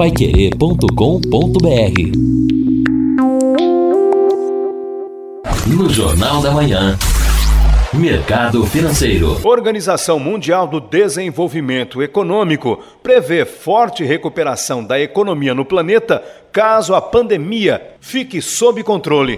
paiquerê.com.br No Jornal da Manhã. Mercado Financeiro. Organização Mundial do Desenvolvimento Econômico prevê forte recuperação da economia no planeta caso a pandemia fique sob controle.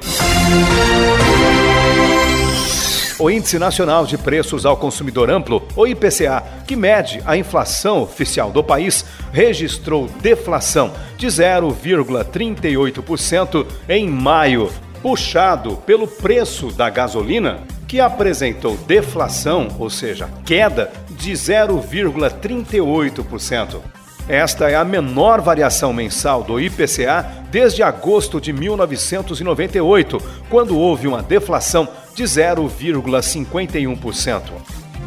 O Índice Nacional de Preços ao Consumidor Amplo, o IPCA, que mede a inflação oficial do país, registrou deflação de 0,38% em maio, puxado pelo preço da gasolina, que apresentou deflação, ou seja, queda de 0,38%. Esta é a menor variação mensal do IPCA desde agosto de 1998, quando houve uma deflação de 0,51%.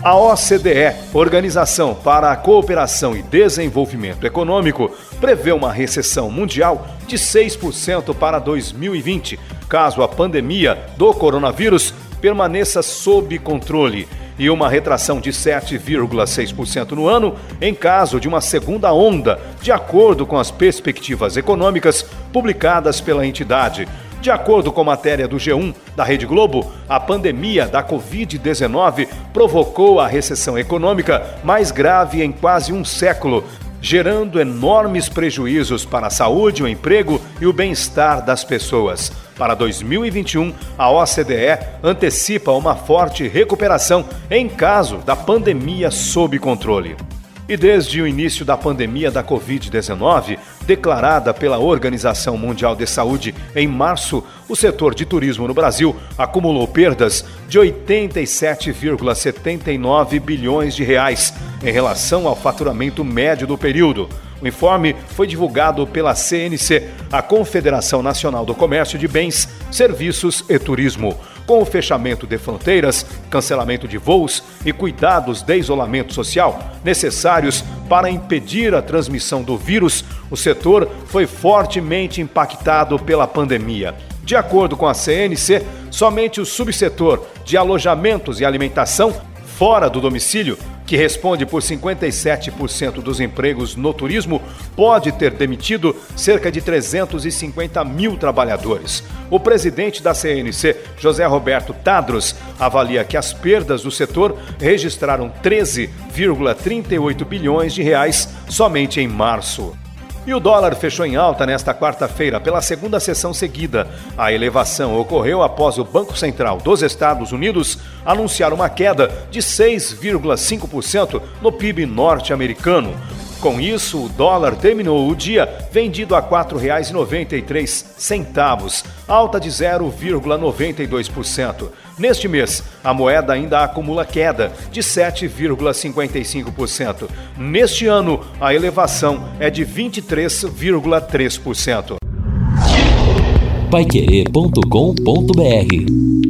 A OCDE, Organização para a Cooperação e Desenvolvimento Econômico, prevê uma recessão mundial de 6% para 2020, caso a pandemia do coronavírus permaneça sob controle e uma retração de 7,6% no ano em caso de uma segunda onda, de acordo com as perspectivas econômicas publicadas pela entidade. De acordo com matéria do G1 da Rede Globo, a pandemia da Covid-19 provocou a recessão econômica mais grave em quase um século, gerando enormes prejuízos para a saúde, o emprego e o bem-estar das pessoas. Para 2021, a OCDE antecipa uma forte recuperação em caso da pandemia sob controle. E desde o início da pandemia da Covid-19, declarada pela Organização Mundial de Saúde em março, o setor de turismo no Brasil acumulou perdas de 87,79 bilhões de reais em relação ao faturamento médio do período. O informe foi divulgado pela CNC, a Confederação Nacional do Comércio de Bens, Serviços e Turismo. Com o fechamento de fronteiras, cancelamento de voos e cuidados de isolamento social necessários para impedir a transmissão do vírus, o setor foi fortemente impactado pela pandemia. De acordo com a CNC, somente o subsetor de alojamentos e alimentação fora do domicílio que responde por 57% dos empregos no turismo, pode ter demitido cerca de 350 mil trabalhadores. O presidente da CNC, José Roberto Tadros, avalia que as perdas do setor registraram 13,38 bilhões de reais somente em março. E o dólar fechou em alta nesta quarta-feira pela segunda sessão seguida. A elevação ocorreu após o Banco Central dos Estados Unidos anunciar uma queda de 6,5% no PIB norte-americano. Com isso, o dólar terminou o dia vendido a R$ 4,93, alta de 0,92%. Neste mês, a moeda ainda acumula queda de 7,55%. Neste ano, a elevação é de 23,3%. Paiquerê.com.br